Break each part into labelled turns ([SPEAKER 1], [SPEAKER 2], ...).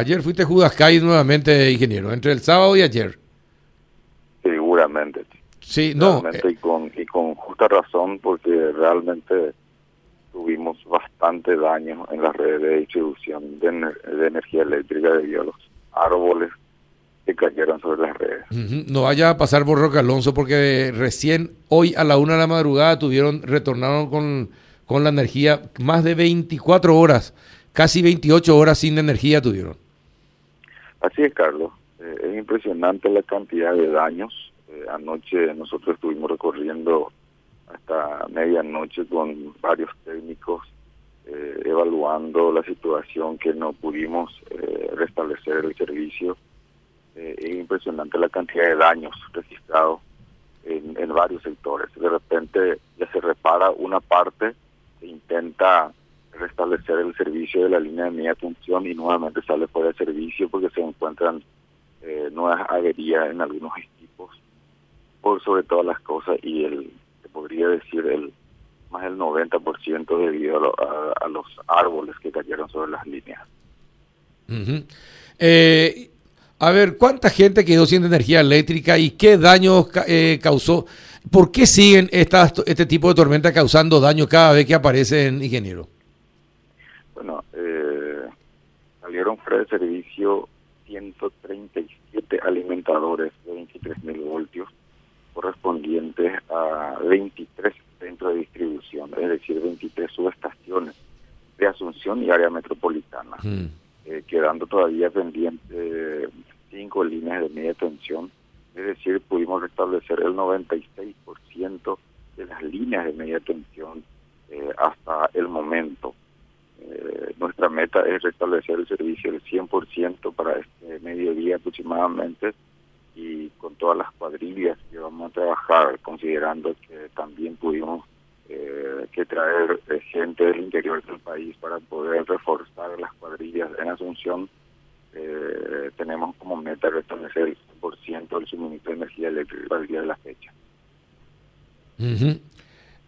[SPEAKER 1] Ayer fuiste Judascay nuevamente, ingeniero, entre el sábado y ayer.
[SPEAKER 2] Seguramente.
[SPEAKER 1] Sí, no.
[SPEAKER 2] Realmente, y, con, y con justa razón, porque realmente tuvimos bastante daño en las redes de distribución de, ener- de energía eléctrica debido a los árboles que cayeron sobre las redes.
[SPEAKER 1] No vaya a pasar por Roque Alonso porque recién hoy a la una de la madrugada tuvieron, retornaron con, con la energía más de 24 horas, casi 28 horas sin energía tuvieron.
[SPEAKER 2] Así es, Carlos. Eh, es impresionante la cantidad de daños. Eh, anoche nosotros estuvimos recorriendo hasta medianoche con varios técnicos eh, evaluando la situación que no pudimos restablecer el servicio. Es impresionante la cantidad de daños registrados en, en varios sectores. De repente ya se repara una parte e intenta restablecer el servicio de la línea de media tensión y nuevamente sale fuera de servicio porque se encuentran eh, nuevas averías en algunos equipos por sobre todas las cosas y el se podría decir el más del 90% debido a, lo- a- los árboles que cayeron sobre las líneas.
[SPEAKER 1] Eh, a ver, ¿cuánta gente quedó sin energía eléctrica y qué daño ca- eh, causó? ¿Por qué siguen estas, este tipo de tormentas causando daño cada vez que aparecen, ingeniero?
[SPEAKER 2] Bueno, eh, salieron fuera de servicio 137 alimentadores de 23.000 voltios correspondientes a 23 centros de distribución, es decir, 23 subestaciones de Asunción y área metropolitana,
[SPEAKER 1] Mm.
[SPEAKER 2] eh, quedando todavía pendientes cinco líneas de media tensión, es decir, pudimos restablecer el 96% de las líneas de media tensión eh, hasta el momento. Nuestra meta es restablecer el servicio del 100% para este mediodía aproximadamente y con todas las cuadrillas que vamos a trabajar, considerando que también pudimos eh, que traer eh, gente del interior del país para poder reforzar las cuadrillas en Asunción, eh, tenemos como meta restablecer el 100% del suministro de energía eléctrica al día de la fecha.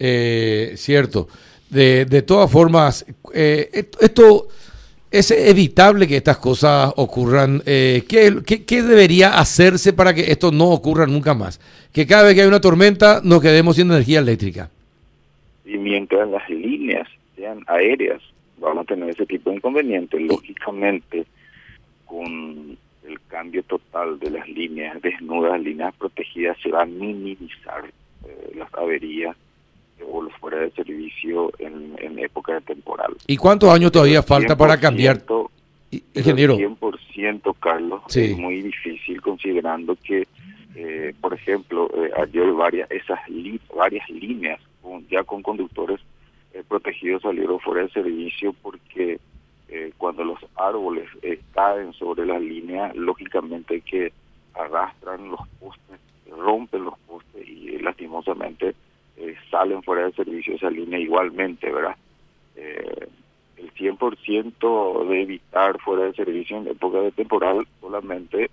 [SPEAKER 1] Eh, cierto. De, de todas formas, eh, esto es evitable que estas cosas ocurran. Eh, ¿qué, qué, qué debería hacerse para que esto no ocurra nunca más? Que cada vez que hay una tormenta nos quedemos sin energía eléctrica.
[SPEAKER 2] Y mientras las líneas sean aéreas, vamos a tener ese tipo de inconvenientes. Lógicamente, con el cambio total de las líneas desnudas, líneas protegidas, se va a minimizar eh, las averías o los fuera de servicio en, en época de temporal.
[SPEAKER 1] ¿Y cuántos años todavía falta para
[SPEAKER 2] 100%,
[SPEAKER 1] cambiar? Ingeniero.
[SPEAKER 2] 100%, Carlos,
[SPEAKER 1] Sí.
[SPEAKER 2] es muy difícil considerando que, eh, por ejemplo, eh, ayer varias esas li- varias líneas con- ya con conductores eh, protegidos salieron fuera de servicio porque eh, cuando los árboles caen sobre la línea, lógicamente que arrastran los postes, rompen los postes y lastimosamente eh, salen fuera de servicio esa línea igualmente, ¿verdad? Eh, el 100% de evitar fuera de servicio en época de temporal solamente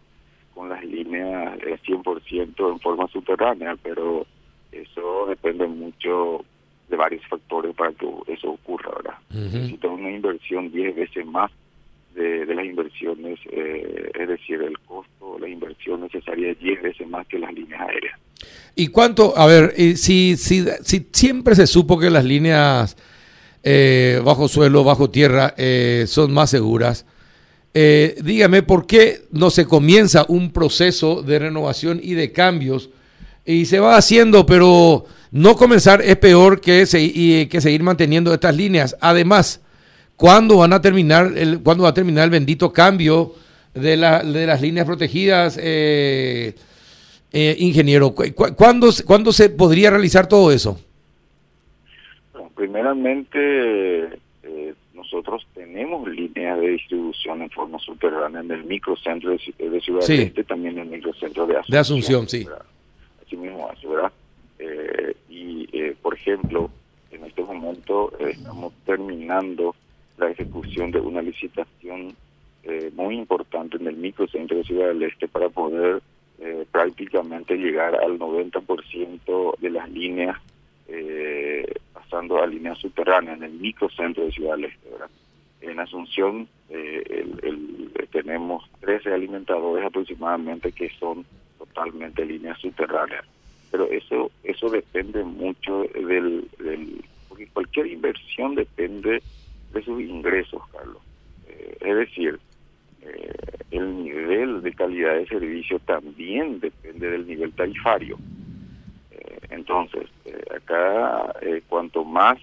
[SPEAKER 2] con las líneas eh, 100% en forma subterránea, pero eso depende mucho de varios factores para que eso ocurra, ¿verdad?
[SPEAKER 1] Ujú.
[SPEAKER 2] Necesita una inversión 10 veces más de, de las inversiones, eh, es decir, el costo, la inversión necesaria es 10 veces más que las líneas aéreas.
[SPEAKER 1] ¿Y cuánto? A ver, si, si, si siempre se supo que las líneas eh, bajo suelo, bajo tierra eh, son más seguras, eh, dígame por qué no se comienza un proceso de renovación y de cambios y se va haciendo, pero no comenzar es peor que, que seguir manteniendo estas líneas. Además, ¿cuándo van a terminar va a terminar el bendito cambio de, de las líneas protegidas? Eh, eh, ingeniero, ¿cu- cu- ¿cuándo, se- ¿cuándo se podría realizar todo eso?
[SPEAKER 2] Bueno, primeramente, eh, nosotros tenemos líneas de distribución en forma subterránea en el microcentro de, Ci- de Ciudad
[SPEAKER 1] Sí.
[SPEAKER 2] del Este, también en el microcentro de Asunción.
[SPEAKER 1] De Asunción, sí.
[SPEAKER 2] ¿verdad? Así mismo ¿verdad? Eh, y, eh, por ejemplo, en este momento eh, estamos terminando la ejecución de una licitación eh, muy importante en el microcentro de Ciudad del Este para poder eh, prácticamente llegar al 90% de las líneas eh, pasando a líneas subterráneas en el microcentro de Ciudad del Este. En Asunción tenemos 13 alimentadores aproximadamente que son totalmente líneas subterráneas. Pero eso eso depende mucho del, del porque cualquier inversión depende de sus ingresos, Carlos. Eh, es decir, eh, el nivel de calidad de servicio también depende del nivel tarifario. Eh, entonces, acá cuanto más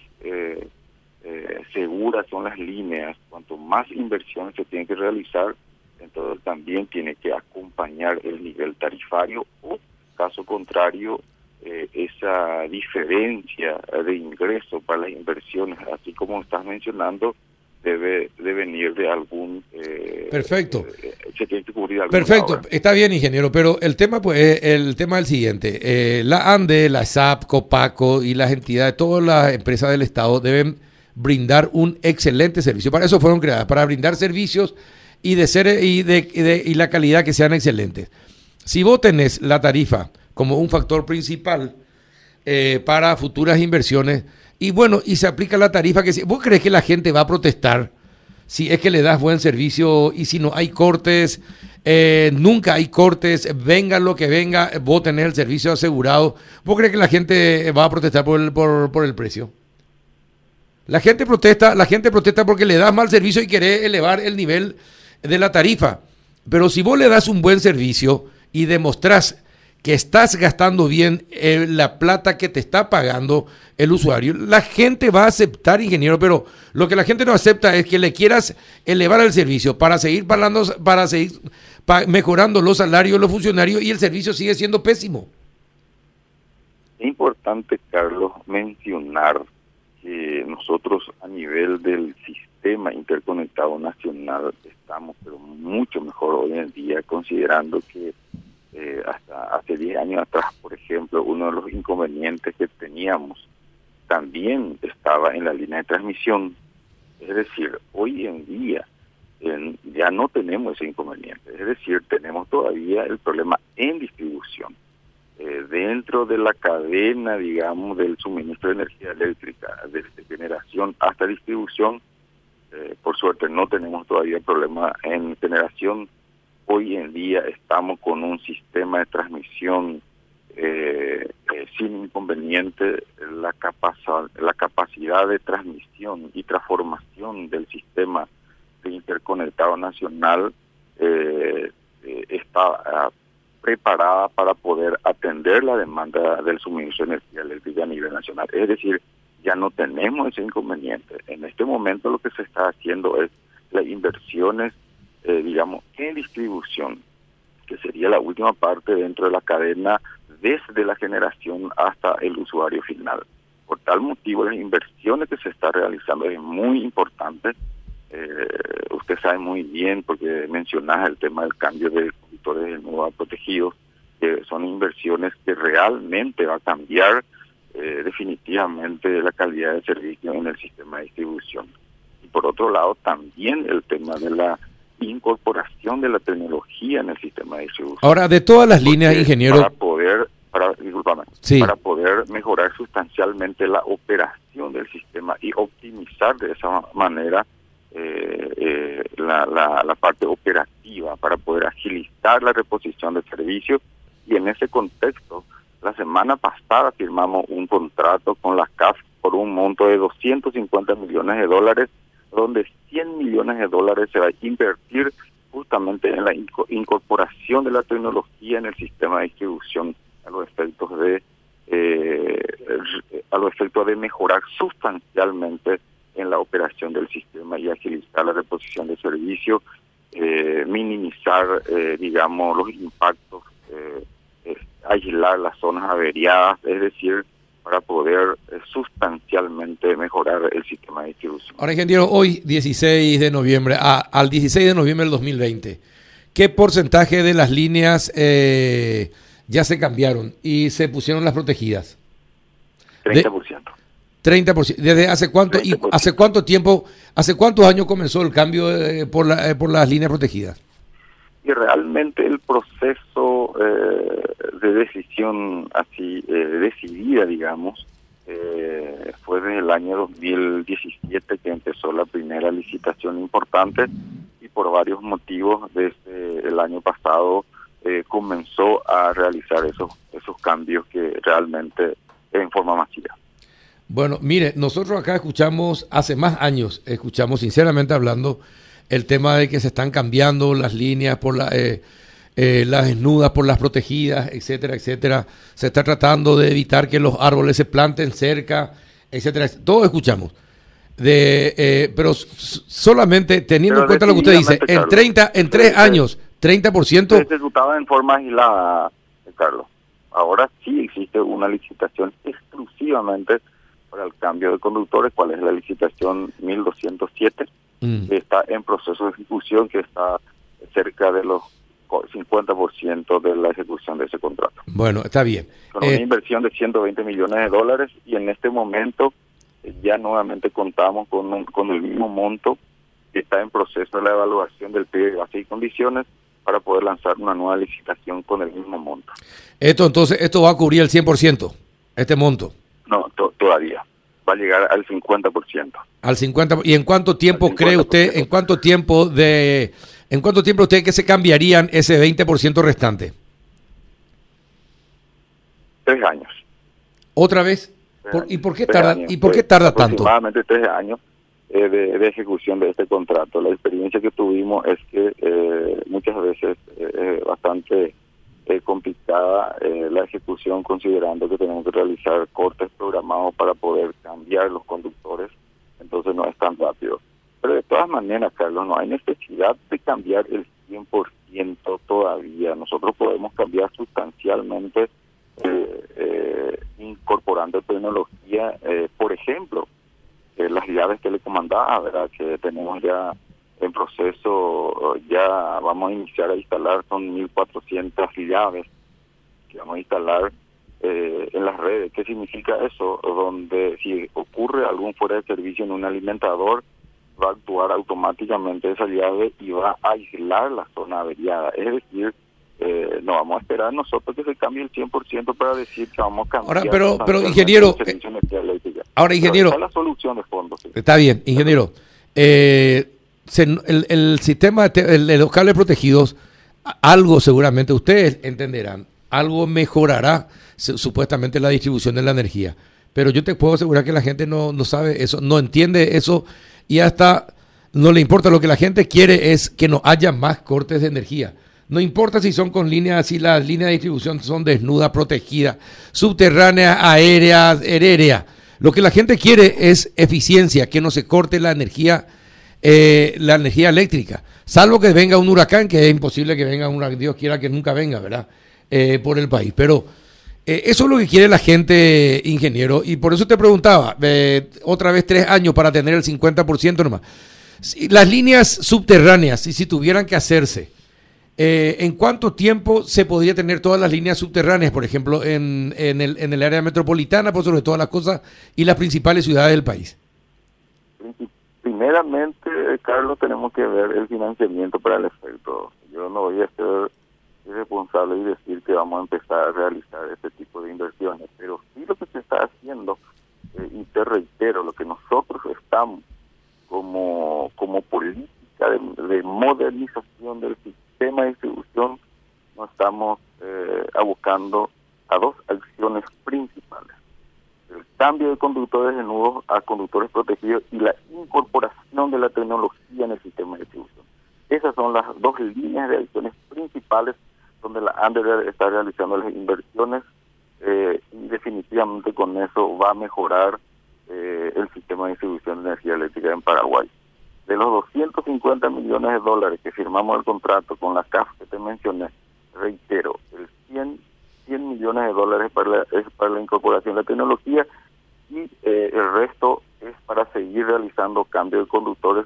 [SPEAKER 2] seguras son las líneas, cuanto más inversiones se tienen que realizar, entonces también tiene que acompañar el nivel tarifario o, caso contrario, eh, esa diferencia de ingreso para las inversiones, así como estás mencionando, debe de venir de algún...
[SPEAKER 1] Eh, Perfecto. Eh, se tiene que cubrir Perfecto, está bien, ingeniero, pero el tema pues el tema es el siguiente. la ANDE, la SAP, COPACO y las entidades, todas las empresas del Estado deben brindar un excelente servicio. Para eso fueron creadas, para brindar servicios y de ser y de, y la calidad que sean excelentes. Si vos tenés la tarifa como un factor principal eh, para futuras inversiones y bueno, y se aplica la tarifa que vos crees que la gente va a protestar si es que le das buen servicio y si no hay cortes, eh, nunca hay cortes, venga lo que venga, vos tenés el servicio asegurado, ¿vos crees que la gente va a protestar por el, por, por el precio? La gente protesta, la gente protesta porque le das mal servicio y querés elevar el nivel de la tarifa. Pero si vos le das un buen servicio y demostrás que estás gastando bien eh, la plata que te está pagando el usuario, la gente va a aceptar, ingeniero, pero lo que la gente no acepta es que le quieras elevar el servicio para seguir pagando, para seguir mejorando los salarios de los funcionarios y el servicio sigue siendo pésimo.
[SPEAKER 2] Es importante, Carlos, mencionar que nosotros a nivel del sistema interconectado nacional estamos pero mucho mejor hoy en día considerando que eh, hasta hace 10 años atrás, por ejemplo, uno de los inconvenientes que teníamos también estaba en la línea de transmisión. Es decir, hoy en día ya no tenemos ese inconveniente. Es decir, tenemos todavía el problema en distribución. Eh, dentro de la cadena, digamos, del suministro de energía eléctrica, desde generación hasta distribución, eh, por suerte no tenemos todavía problema en generación. Hoy en día estamos con un sistema de transmisión eh, eh, sin inconveniente. La, capacidad, la capacidad de transmisión y transformación del sistema de interconectado nacional está ah, preparada para poder atender la demanda del suministro de energía eléctrica a nivel nacional. Es decir, ya no tenemos ese inconveniente. En este momento lo que se está haciendo es las inversiones, eh, digamos, en distribución, que sería la última parte dentro de la cadena desde la generación hasta el usuario final. Por tal motivo, las inversiones que se está realizando es muy importante. Eh, usted sabe muy bien, porque mencionas el tema del cambio de conductores de nuevo protegidos, que son inversiones que realmente va a cambiar eh, definitivamente la calidad de servicio en el sistema de distribución. Y por otro lado, también el tema de la incorporación de la tecnología en el sistema de distribución.
[SPEAKER 1] Ahora, de todas las líneas, ingeniero...
[SPEAKER 2] Para poder, para, para poder mejorar sustancialmente la operación del sistema y optimizar de esa manera eh, eh, la, la, la parte operativa, para poder agilizar la reposición de servicios y en ese contexto la semana pasada firmamos un contrato con la CAF por un monto de 250 millones de dólares, donde 100 millones de dólares se va a invertir justamente en la incorporación de la tecnología en el sistema de distribución a los efectos de eh, a los efectos de mejorar sustancialmente en la operación del sistema y agilizar la reposición de servicio, eh, minimizar, eh, digamos, los impactos eh, aislar las zonas averiadas, es decir, para poder sustancialmente mejorar el sistema de distribución.
[SPEAKER 1] Ahora, ingeniero, hoy 16 de noviembre, al 16 de noviembre del 2020, ¿qué porcentaje de las líneas eh, ya se cambiaron y se pusieron las protegidas?
[SPEAKER 2] 30%.
[SPEAKER 1] 30%. ¿Desde hace cuánto, y hace cuánto tiempo, hace cuántos años comenzó el cambio eh, por, la, por las líneas protegidas?
[SPEAKER 2] Y realmente el proceso de decisión así eh, decidida, digamos, Eh, fue desde el año 2017 que empezó la primera licitación importante y por varios motivos desde el año pasado eh, comenzó a realizar esos, esos cambios que realmente en forma masiva.
[SPEAKER 1] Bueno, mire, nosotros acá escuchamos, hace más años, escuchamos sinceramente hablando, el tema de que se están cambiando las líneas por la, eh, eh, las desnudas por las protegidas, etcétera, etcétera. Se está tratando de evitar que los árboles se planten cerca, etcétera. Todo escuchamos. De, pero solamente teniendo en cuenta lo que usted dice, en 30, en tres años, 30%.
[SPEAKER 2] Se ejecutaba en forma aislada, Carlos. Ahora sí existe una licitación exclusivamente para el cambio de conductores, cuál es la licitación 1207, mm. que está en proceso de ejecución, que está cerca de los 50% de la ejecución de ese contrato.
[SPEAKER 1] Bueno, está bien.
[SPEAKER 2] Con una eh, inversión de 120 millones de dólares y en este momento eh, ya nuevamente contamos con, con el mismo monto que está en proceso de la evaluación del PIB de base y condiciones para poder lanzar una nueva licitación con el mismo monto.
[SPEAKER 1] Esto entonces, esto va a cubrir el 100%, este monto.
[SPEAKER 2] No, todavía. Va a llegar al 50%.
[SPEAKER 1] Al 50%. ¿Y en cuánto tiempo cree usted, en cuánto tiempo de, en cuánto tiempo usted que se cambiarían ese 20% restante?
[SPEAKER 2] Tres años.
[SPEAKER 1] ¿Otra vez? ¿Y por qué tarda, ¿y por qué tarda tanto?
[SPEAKER 2] Aproximadamente tres años eh, de, ejecución de este contrato. La experiencia que tuvimos es que eh, muchas veces eh, es bastante complicada la ejecución considerando que tenemos que realizar cortes programados para poder cambiar los conductores, entonces no es tan rápido. Pero de todas maneras, Carlos, no hay necesidad de cambiar el 100% todavía. Nosotros podemos cambiar sustancialmente incorporando tecnología, por ejemplo, las llaves que le comandaba, ¿verdad? Que tenemos ya en proceso, ya vamos a iniciar a instalar, son 1.400 llaves que vamos a instalar eh, en las redes. ¿Qué significa eso? Donde si ocurre algún fuera de servicio en un alimentador, va a actuar automáticamente esa llave y va a aislar la zona averiada. Es decir, eh, no vamos a esperar nosotros que se cambie el 100% para decir que vamos a cambiar.
[SPEAKER 1] Ahora, pero, pero ingeniero, eh, ahora ingeniero,
[SPEAKER 2] la solución de fondo.
[SPEAKER 1] Está bien, ingeniero. Eh, el, sistema de los cables protegidos, algo seguramente ustedes entenderán, algo mejorará supuestamente la distribución de la energía. Pero yo te puedo asegurar que la gente no, no sabe eso, no entiende eso y hasta no le importa. Lo que la gente quiere es que no haya más cortes de energía no importa si son con líneas, si las líneas de distribución son desnudas, protegidas, subterráneas, aéreas, aéreas. Lo que la gente quiere es eficiencia, que no se corte la energía, eh, la energía eléctrica. Salvo que venga un huracán, que es imposible que venga un huracán, Dios quiera que nunca venga, ¿verdad? Eh, por el país. Pero eh, eso es lo que quiere la gente, ingeniero. Y por eso te preguntaba, otra vez tres años para tener el 50% nomás. las líneas subterráneas, y si tuvieran que hacerse, eh, ¿En cuánto tiempo se podría tener todas las líneas subterráneas, por ejemplo, en, en, el, en el área metropolitana, por sobre todas las cosas, y las principales ciudades del país?
[SPEAKER 2] Primeramente, Carlos, tenemos que ver el financiamiento para el efecto. Yo no voy a ser irresponsable y decir que vamos a empezar a realizar este tipo de inversiones, pero sí lo que se está haciendo, eh, y te reitero, lo que nosotros estamos como, como política de modernización del sistema, tema de distribución nos estamos eh, abocando a dos acciones principales. El cambio de conductores de nudos a conductores protegidos y la incorporación de la tecnología en el sistema de distribución. Esas son las dos líneas de acciones principales donde la ANDER está realizando las inversiones eh, y definitivamente con eso va a mejorar eh, el sistema de distribución de energía eléctrica en Paraguay de los 250 millones de dólares que firmamos el contrato con la CAF que te mencioné, reitero, el 100, 100 millones de dólares es para la incorporación de la tecnología y eh, el resto es para seguir realizando cambio de conductores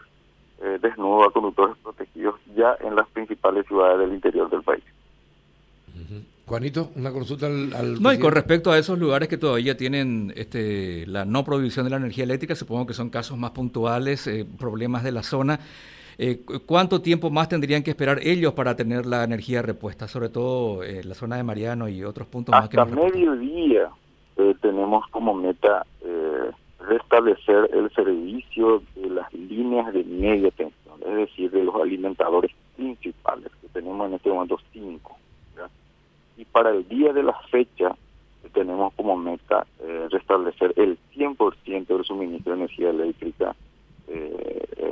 [SPEAKER 2] eh, desnudos a conductores protegidos ya en las principales ciudades del interior del país.
[SPEAKER 1] Juanito, una consulta al,
[SPEAKER 3] No, y con respecto a esos lugares que todavía tienen este, la no provisión de la energía eléctrica, supongo que son casos más puntuales, eh, problemas de la zona. Eh, ¿Cuánto tiempo más tendrían que esperar ellos para tener la energía repuesta, sobre todo en eh, la zona de Mariano y otros puntos
[SPEAKER 2] más
[SPEAKER 3] que
[SPEAKER 2] Hasta mediodía eh, tenemos como meta eh, restablecer el servicio de las líneas de media tensión, es decir, de los alimentadores principales, que tenemos en este momento cinco. Y para el día de la fecha tenemos como meta eh, restablecer el 100% del suministro de energía eléctrica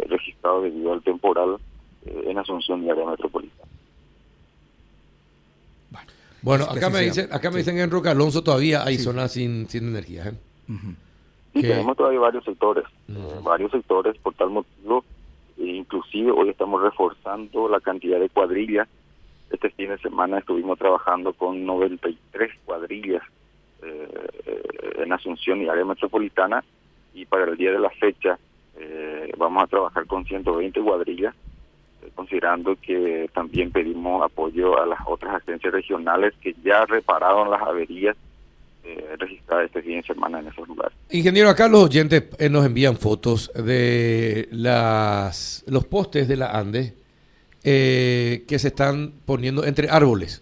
[SPEAKER 2] registrado debido al temporal en Asunción y área metropolitana.
[SPEAKER 1] Bueno, acá me, dicen, acá me dicen en Roca Alonso todavía hay zonas sin, sin energía. ¿eh?
[SPEAKER 2] Sí, tenemos todavía varios sectores, eh, varios sectores por tal motivo, e inclusive hoy estamos reforzando la cantidad de cuadrillas. Este fin de semana estuvimos trabajando con 93 cuadrillas eh, en Asunción y área metropolitana y para el día de la fecha vamos a trabajar con 120 cuadrillas considerando que también pedimos apoyo a las otras agencias regionales que ya repararon las averías eh, registradas este fin de semana en esos lugares.
[SPEAKER 1] Ingeniero, acá los oyentes eh, nos envían fotos de las los postes de la Ande eh, que se están poniendo entre árboles.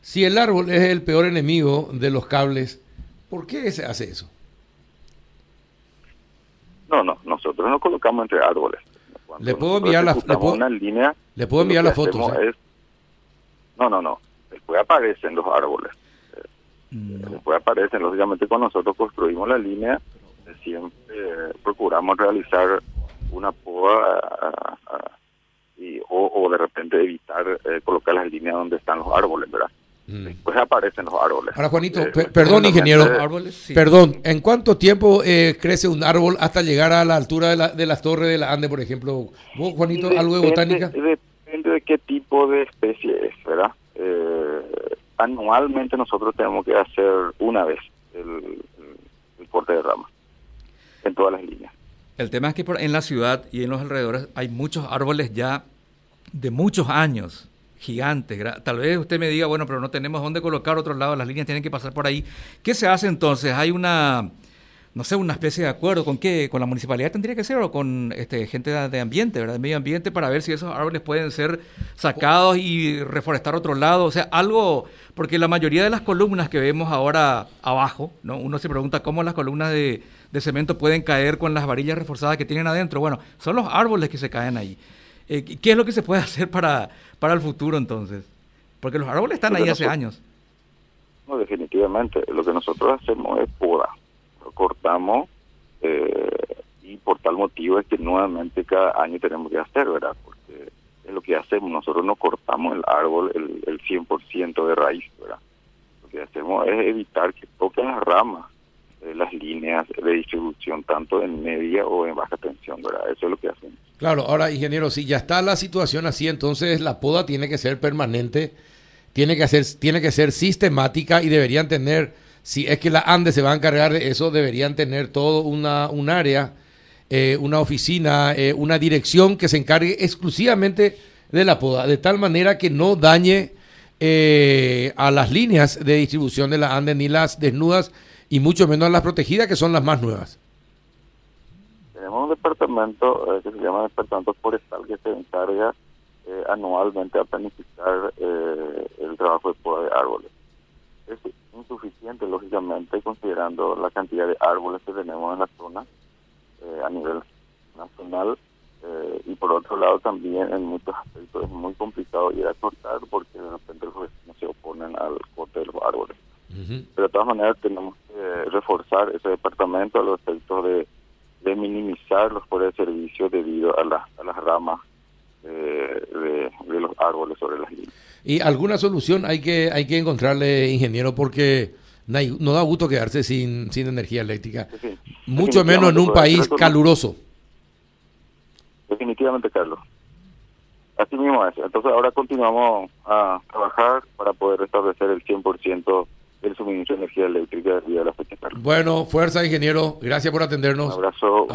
[SPEAKER 1] Si el árbol es el peor enemigo de los cables, ¿por qué se hace eso?
[SPEAKER 2] No, no, nosotros no colocamos entre árboles.
[SPEAKER 1] Le puedo enviar la, le puedo,
[SPEAKER 2] línea,
[SPEAKER 1] le puedo enviar las fotos.
[SPEAKER 2] ¿eh? no, no, no. Después aparecen los árboles. Después aparecen, lógicamente, cuando nosotros construimos la línea, siempre procuramos realizar una poda y, o, de repente evitar eh, colocar las líneas donde están los árboles, ¿verdad? Mm. Después aparecen los árboles.
[SPEAKER 1] Ahora, Juanito, eh, perdón, ingeniero. Perdón, ¿en cuánto tiempo eh, crece un árbol hasta llegar a la altura de, la, de las torres de la Ande, por ejemplo? ¿Vos, Juanito, algo de botánica?
[SPEAKER 2] Depende de qué tipo de especie es, ¿verdad? Eh, anualmente nosotros tenemos que hacer una vez el, el corte de ramas en todas las líneas.
[SPEAKER 3] El tema es que por, en la ciudad y en los alrededores hay muchos árboles ya de muchos años gigantes. Tal vez usted me diga, bueno, pero no tenemos dónde colocar otro lado, las líneas tienen que pasar por ahí. ¿Qué se hace entonces? ¿Hay una, no sé, una especie de acuerdo con qué? ¿Con la municipalidad tendría que ser o con este, gente de, ambiente, ¿verdad? de medio ambiente, para ver si esos árboles pueden ser sacados y reforestar otro lado? O sea, algo, porque la mayoría de las columnas que vemos ahora abajo, ¿no? Uno se pregunta cómo las columnas de, de cemento pueden caer con las varillas reforzadas que tienen adentro. Bueno, son los árboles que se caen ahí. Eh, ¿Qué es lo que se puede hacer para, para el futuro entonces? Porque los árboles están ahí hace años.
[SPEAKER 2] No, definitivamente. Lo que nosotros hacemos es poda. Cortamos eh, y por tal motivo es que nuevamente cada año tenemos que hacer, ¿verdad? Porque es lo que hacemos. Nosotros no cortamos el árbol el, el 100% de raíz, ¿verdad? Lo que hacemos es evitar que toquen las ramas las líneas de distribución tanto en media o en baja tensión, ¿verdad? Eso es lo que hacemos.
[SPEAKER 1] Claro, ahora ingeniero, si ya está la situación así, entonces la poda tiene que ser permanente, tiene que ser, tiene que ser sistemática y deberían tener, si es que la ANDE se va a encargar de eso, deberían tener todo una, un área, eh, una oficina, eh, una dirección que se encargue exclusivamente de la poda, de tal manera que no dañe eh, a las líneas de distribución de la ANDE ni las desnudas y mucho menos las protegidas, que son las más nuevas.
[SPEAKER 2] Tenemos un departamento eh, que se llama Departamento Forestal que se encarga eh, anualmente a planificar eh, el trabajo de poda de árboles. Es insuficiente, lógicamente, considerando la cantidad de árboles que tenemos en la zona a nivel nacional. y por otro lado, también en muchos aspectos es muy complicado ir a cortar porque de repente los vecinos se oponen al corte de los árboles. Pero de todas maneras tenemos que reforzar ese departamento a los efectos de, minimizar los fuera de servicio debido a, a las ramas de, los árboles sobre las líneas.
[SPEAKER 1] ¿Y alguna solución hay que, hay que encontrarle, ingeniero? Porque no, da gusto quedarse sin, sin energía eléctrica, mucho menos en un país caluroso.
[SPEAKER 2] Definitivamente, Carlos. Así mismo es. Entonces ahora continuamos a trabajar para poder restablecer el 100% el suministro de energía eléctrica de la fecha.
[SPEAKER 1] Bueno, fuerza, ingeniero. Gracias por atendernos.
[SPEAKER 2] Un abrazo.